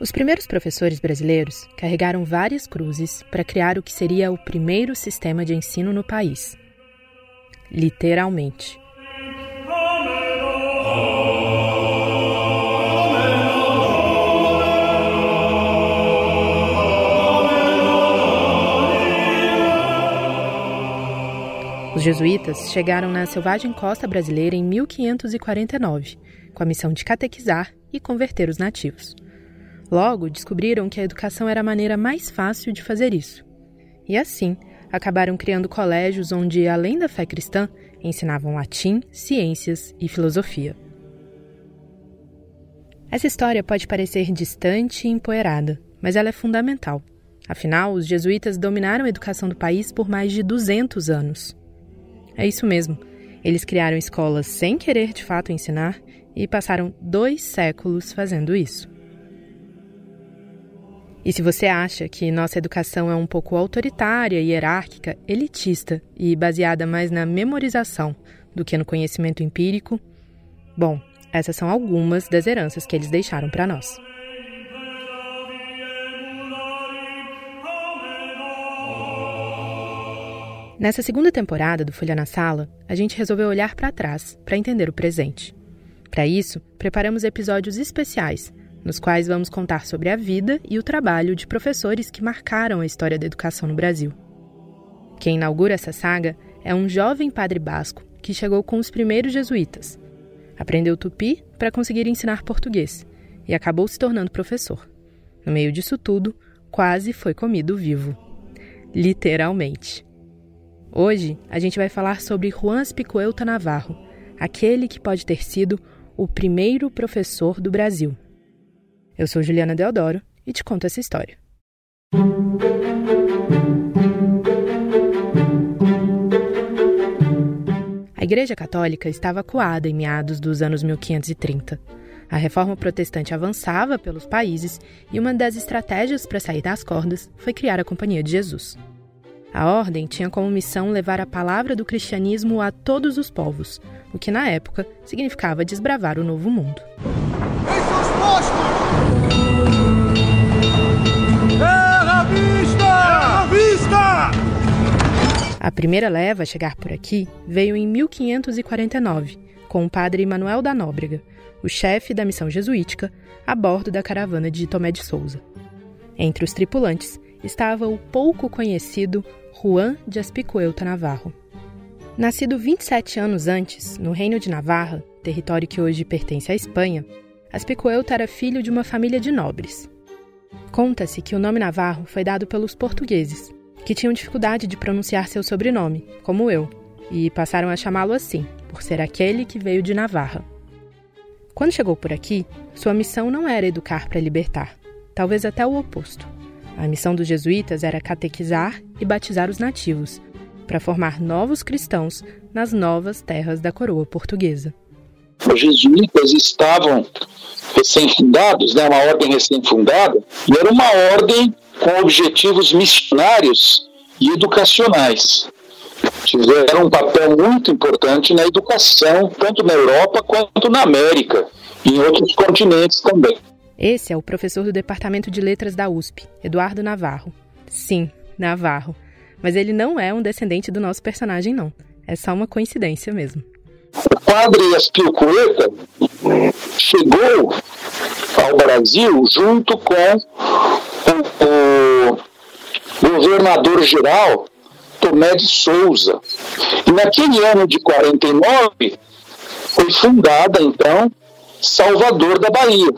Os primeiros professores brasileiros carregaram várias cruzes para criar o que seria o primeiro sistema de ensino no país. Literalmente. Os jesuítas chegaram na selvagem costa brasileira em 1549, com a missão de catequizar e converter os nativos. Logo, descobriram que a educação era a maneira mais fácil de fazer isso. E assim, acabaram criando colégios onde, além da fé cristã, ensinavam latim, ciências e filosofia. Essa história pode parecer distante e empoeirada, mas ela é fundamental. Afinal, os jesuítas dominaram a educação do país por mais de 200 anos. É isso mesmo. Eles criaram escolas sem querer de fato ensinar e passaram dois séculos fazendo isso. E se você acha que nossa educação é um pouco autoritária, hierárquica, elitista e baseada mais na memorização do que no conhecimento empírico, bom, essas são algumas das heranças que eles deixaram para nós. Nessa segunda temporada do Folha na Sala, a gente resolveu olhar para trás para entender o presente. Para isso, preparamos episódios especiais, nos quais vamos contar sobre a vida e o trabalho de professores que marcaram a história da educação no Brasil. Quem inaugura essa saga é um jovem padre basco que chegou com os primeiros jesuítas. Aprendeu tupi para conseguir ensinar português e acabou se tornando professor. No meio disso tudo, quase foi comido vivo. Literalmente. Hoje a gente vai falar sobre Juan Spicuelta Navarro, aquele que pode ter sido o primeiro professor do Brasil. Eu sou Juliana Deodoro e te conto essa história. A Igreja Católica estava coada em meados dos anos 1530. A reforma protestante avançava pelos países e uma das estratégias para sair das cordas foi criar a Companhia de Jesus. A ordem tinha como missão levar a palavra do cristianismo a todos os povos, o que na época significava desbravar o novo mundo. A primeira leva a chegar por aqui veio em 1549, com o padre Manuel da Nóbrega, o chefe da missão jesuítica, a bordo da caravana de Tomé de Souza. Entre os tripulantes estava o pouco conhecido Juan de Aspicuelta Navarro. Nascido 27 anos antes, no Reino de Navarra, território que hoje pertence à Espanha, Aspicuelta era filho de uma família de nobres. Conta-se que o nome Navarro foi dado pelos portugueses, que tinham dificuldade de pronunciar seu sobrenome, como eu, e passaram a chamá-lo assim, por ser aquele que veio de Navarra. Quando chegou por aqui, sua missão não era educar para libertar, talvez até o oposto. A missão dos jesuítas era catequizar e batizar os nativos, para formar novos cristãos nas novas terras da coroa portuguesa. Os jesuítas estavam recém-fundados, né, uma ordem recém-fundada, e era uma ordem com objetivos missionários e educacionais. Tiveram um papel muito importante na educação, tanto na Europa quanto na América e em outros continentes também. Esse é o professor do Departamento de Letras da USP, Eduardo Navarro. Sim, Navarro. Mas ele não é um descendente do nosso personagem, não. É só uma coincidência mesmo. Padre Aspilcueta chegou ao Brasil junto com o, o governador-geral Tomé de Souza. E naquele ano de 49 foi fundada, então, Salvador da Bahia.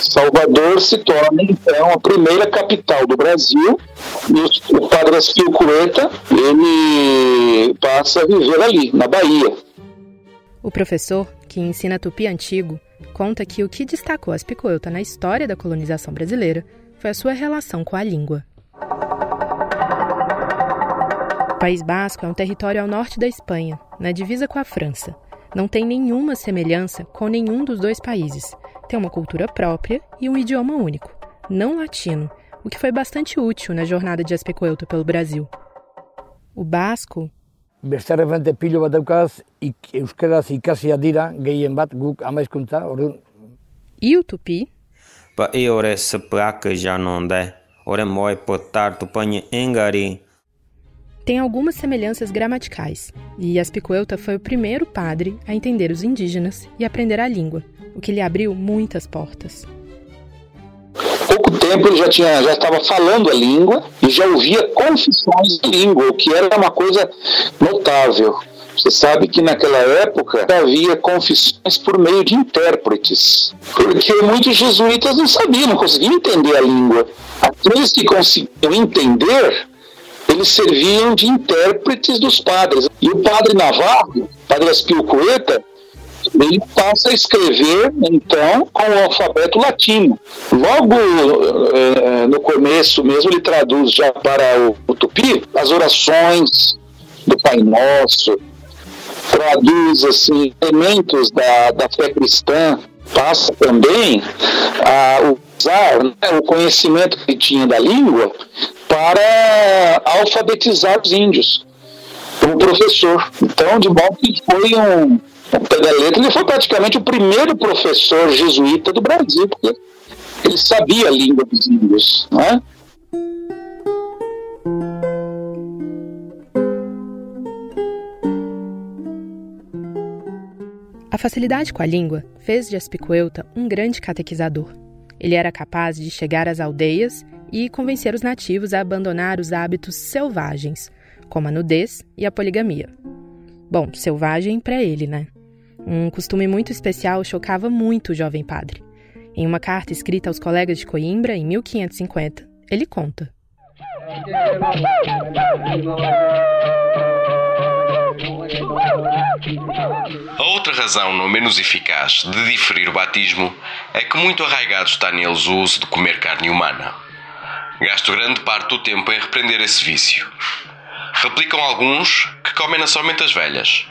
Salvador se torna então a primeira capital do Brasil e o padre Aspio Cueta ele passa a viver ali, na Bahia. O professor, que ensina tupi antigo, conta que o que destacou Aspicuelta na história da colonização brasileira foi a sua relação com a língua. O País Basco é um território ao norte da Espanha, na divisa com a França. Não tem nenhuma semelhança com nenhum dos dois países, tem uma cultura própria e um idioma único, não latino, o que foi bastante útil na jornada de Aspecuelto pelo Brasil. O basco Beste pilo bat daukaz, euskaraz ikasia dira, gehien bat guk amaizkuntza, E o tupi? para eu essa placa já não dá. Ora moi potar tu panha engari. Tem algumas semelhanças gramaticais, e Aspicuelta foi o primeiro padre a entender os indígenas e aprender a língua, o que lhe abriu muitas portas. Pouco tempo ele já tinha, já estava falando a língua e já ouvia confissões de língua, o que era uma coisa notável. Você sabe que naquela época havia confissões por meio de intérpretes, porque muitos jesuítas não sabiam, não conseguiam entender a língua. Aqueles que conseguiam entender, eles serviam de intérpretes dos padres. E o padre Navarro, padre Aspilcoeta, ele passa a escrever, então, com o alfabeto latino. Logo eh, no começo mesmo, ele traduz já para o, o tupi as orações do Pai Nosso, traduz assim, elementos da, da fé cristã, passa também a usar né, o conhecimento que tinha da língua para alfabetizar os índios como professor. Então, de modo que foi um, pega letra, ele foi praticamente o primeiro professor jesuíta do Brasil, porque ele sabia a língua dos índios, não é? A facilidade com a língua fez de Aspicuelta um grande catequizador. Ele era capaz de chegar às aldeias e convencer os nativos a abandonar os hábitos selvagens, como a nudez e a poligamia. Bom, selvagem para ele, né? Um costume muito especial chocava muito o jovem padre. Em uma carta escrita aos colegas de Coimbra, em 1550, ele conta. A outra razão não menos eficaz de diferir o batismo é que muito arraigado está neles o uso de comer carne humana. Gasto grande parte do tempo em repreender esse vício. Replicam alguns que comem somente as velhas,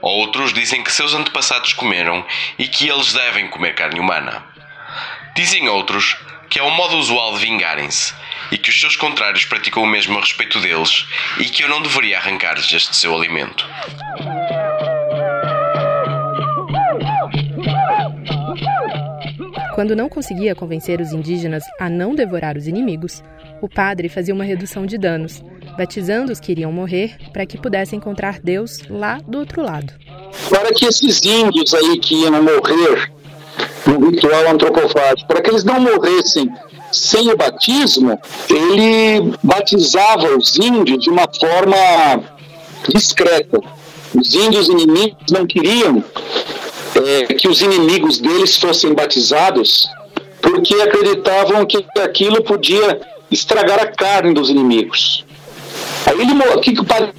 Outros dizem que seus antepassados comeram e que eles devem comer carne humana. Dizem outros que é um modo usual de vingarem-se e que os seus contrários praticam o mesmo a respeito deles e que eu não deveria arrancar-lhes este seu alimento. Quando não conseguia convencer os indígenas a não devorar os inimigos, o padre fazia uma redução de danos, batizando os que iriam morrer para que pudessem encontrar Deus lá do outro lado. Para que esses índios aí que iam morrer no ritual antropofágico, para que eles não morressem sem o batismo, ele batizava os índios de uma forma discreta. Os índios inimigos não queriam é, que os inimigos deles fossem batizados, porque acreditavam que aquilo podia estragar a carne dos inimigos. Aí ele, o que, que o padre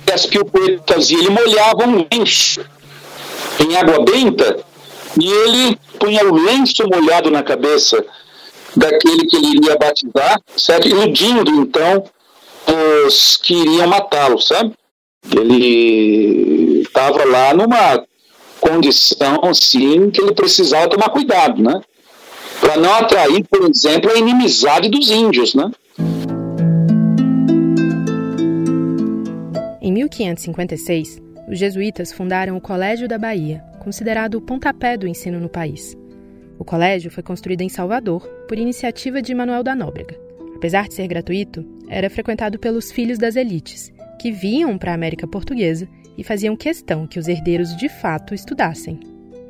fazia? Ele molhava um lenço em água benta e ele punha o lenço molhado na cabeça daquele que ele iria batizar, certo? Iludindo então os que iriam matá-lo, sabe? Ele estava lá numa condição assim que ele precisava tomar cuidado, né? Para não atrair, por exemplo, a inimizade dos índios, né? 1556, os jesuítas fundaram o Colégio da Bahia, considerado o pontapé do ensino no país. O colégio foi construído em Salvador por iniciativa de Manuel da Nóbrega. Apesar de ser gratuito, era frequentado pelos filhos das elites, que vinham para a América Portuguesa e faziam questão que os herdeiros de fato estudassem.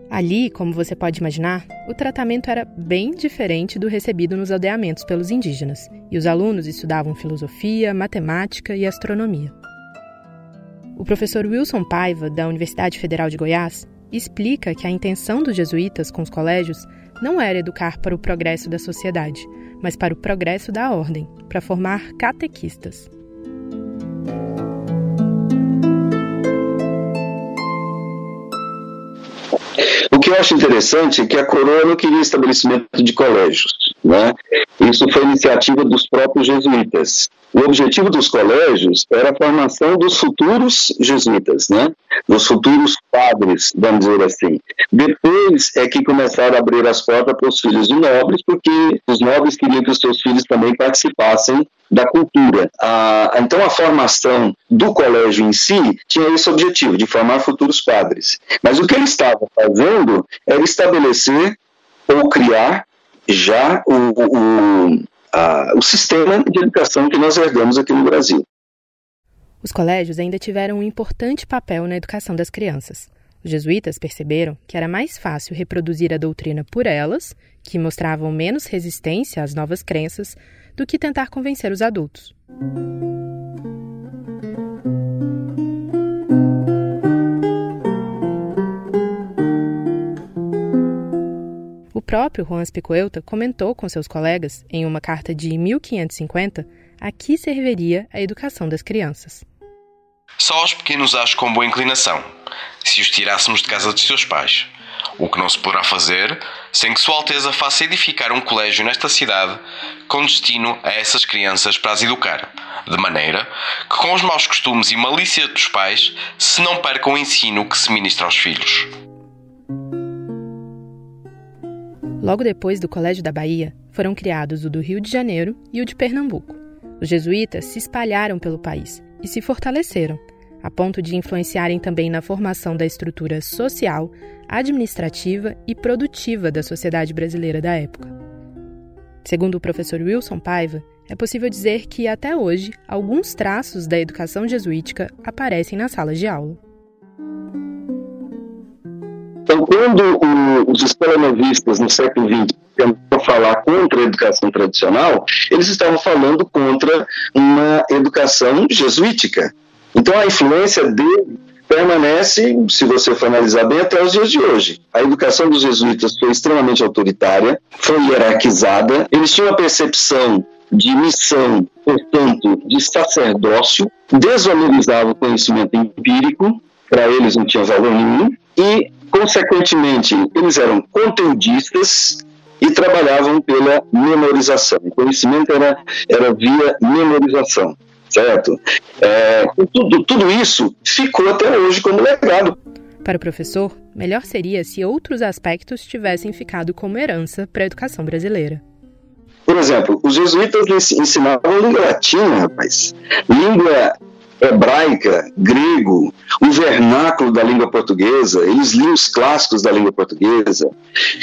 Ali, como você pode imaginar, o tratamento era bem diferente do recebido nos aldeamentos pelos indígenas, e os alunos estudavam filosofia, matemática e astronomia. O professor Wilson Paiva, da Universidade Federal de Goiás, explica que a intenção dos jesuítas com os colégios não era educar para o progresso da sociedade, mas para o progresso da ordem, para formar catequistas. O que eu acho interessante é que a coroa não queria estabelecimento de colégios. Né? Isso foi iniciativa dos próprios jesuítas. O objetivo dos colégios era a formação dos futuros jesuítas, né? dos futuros padres, vamos dizer assim. Depois é que começaram a abrir as portas para os filhos de nobres, porque os nobres queriam que os seus filhos também participassem da cultura. A, então, a formação do colégio em si tinha esse objetivo, de formar futuros padres. Mas o que ele estava fazendo era estabelecer ou criar já o, o, a, o sistema de educação que nós herdamos aqui no Brasil. Os colégios ainda tiveram um importante papel na educação das crianças. Os jesuítas perceberam que era mais fácil reproduzir a doutrina por elas, que mostravam menos resistência às novas crenças, do que tentar convencer os adultos. Próprio Juan Spicuelta comentou com seus colegas, em uma carta de 1550, a que serviria a educação das crianças. Só aos pequenos acho com boa inclinação, se os tirássemos de casa dos seus pais. O que não se poderá fazer sem que Sua Alteza faça edificar um colégio nesta cidade com destino a essas crianças para as educar, de maneira que, com os maus costumes e malícia dos pais, se não perca o ensino que se ministra aos filhos. Logo depois do Colégio da Bahia, foram criados o do Rio de Janeiro e o de Pernambuco. Os jesuítas se espalharam pelo país e se fortaleceram, a ponto de influenciarem também na formação da estrutura social, administrativa e produtiva da sociedade brasileira da época. Segundo o professor Wilson Paiva, é possível dizer que, até hoje, alguns traços da educação jesuítica aparecem nas salas de aula. Então, quando o, os escolanovistas no século XX tentam falar contra a educação tradicional, eles estavam falando contra uma educação jesuítica. Então, a influência dele permanece, se você for analisar bem, até os dias de hoje. A educação dos jesuítas foi extremamente autoritária, foi hierarquizada, eles tinham a percepção de missão, portanto, de sacerdócio, desvalorizavam o conhecimento empírico, para eles não tinha valor nenhum, e Consequentemente, eles eram conteudistas e trabalhavam pela memorização. O conhecimento era, era via memorização, certo? É, tudo, tudo isso ficou até hoje como legado. Para o professor, melhor seria se outros aspectos tivessem ficado como herança para a educação brasileira. Por exemplo, os jesuítas ensinavam língua latina, rapaz. Língua hebraica, grego, o vernáculo da língua portuguesa, eles liam os clássicos da língua portuguesa.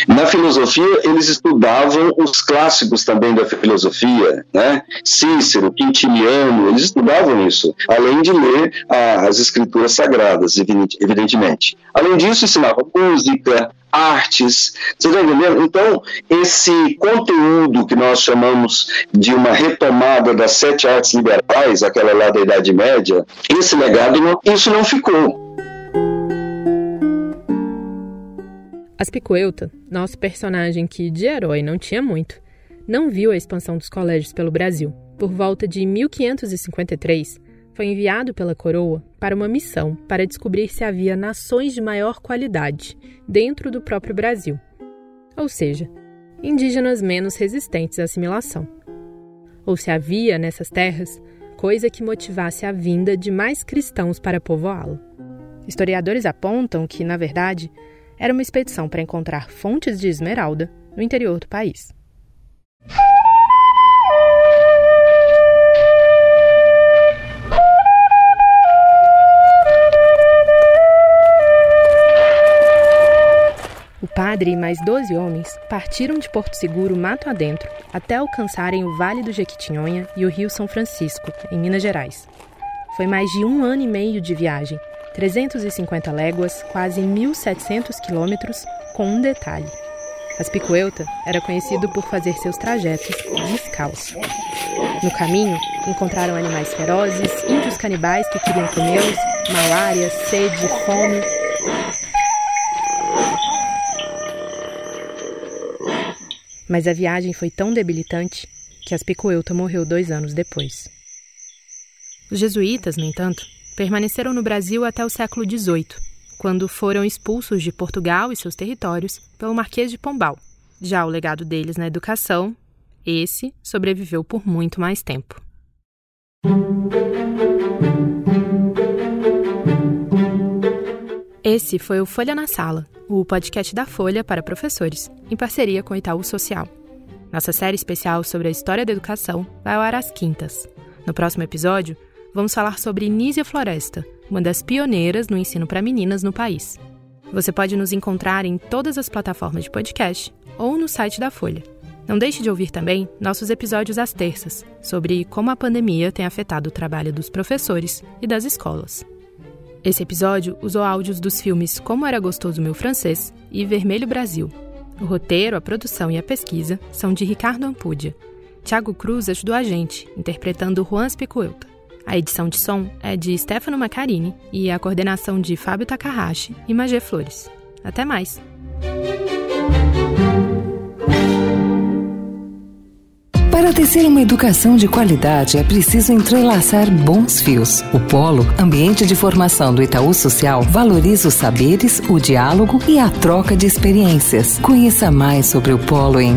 Na filosofia, eles estudavam os clássicos também da filosofia, né? Cícero, Quintiliano, eles estudavam isso, além de ler as escrituras sagradas, evidentemente. Além disso, ensinavam música, artes, você está entendendo? Então, esse conteúdo que nós chamamos de uma retomada das sete artes liberais, aquela lá da Idade Média, esse legado, isso não ficou. Aspicuelta, nosso personagem que de herói não tinha muito, não viu a expansão dos colégios pelo Brasil. Por volta de 1553, foi enviado pela coroa para uma missão para descobrir se havia nações de maior qualidade dentro do próprio Brasil, ou seja, indígenas menos resistentes à assimilação. Ou se havia nessas terras coisa que motivasse a vinda de mais cristãos para povoá-lo. Historiadores apontam que, na verdade, era uma expedição para encontrar fontes de esmeralda no interior do país. Padre e mais 12 homens partiram de Porto Seguro mato adentro até alcançarem o Vale do Jequitinhonha e o Rio São Francisco, em Minas Gerais. Foi mais de um ano e meio de viagem, 350 léguas, quase 1.700 quilômetros, com um detalhe. Aspicuelta era conhecido por fazer seus trajetos descalço. No caminho, encontraram animais ferozes, índios canibais que queriam comê-los, malária, sede, fome Mas a viagem foi tão debilitante que Aspicuelta morreu dois anos depois. Os jesuítas, no entanto, permaneceram no Brasil até o século XVIII, quando foram expulsos de Portugal e seus territórios pelo Marquês de Pombal. Já o legado deles na educação, esse sobreviveu por muito mais tempo. Esse foi o Folha na Sala, o podcast da Folha para professores, em parceria com o Itaú Social. Nossa série especial sobre a história da educação vai ao ar às quintas. No próximo episódio, vamos falar sobre Nízia Floresta, uma das pioneiras no ensino para meninas no país. Você pode nos encontrar em todas as plataformas de podcast ou no site da Folha. Não deixe de ouvir também nossos episódios às terças, sobre como a pandemia tem afetado o trabalho dos professores e das escolas. Esse episódio usou áudios dos filmes Como Era Gostoso Meu Francês e Vermelho Brasil. O roteiro, a produção e a pesquisa são de Ricardo Ampudia. Tiago Cruz ajudou a gente, interpretando Juan Spicuelta. A edição de som é de Stefano Macarini e a coordenação de Fábio Takahashi e Magé Flores. Até mais! Para tecer uma educação de qualidade, é preciso entrelaçar bons fios. O Polo, ambiente de formação do Itaú Social, valoriza os saberes, o diálogo e a troca de experiências. Conheça mais sobre o Polo em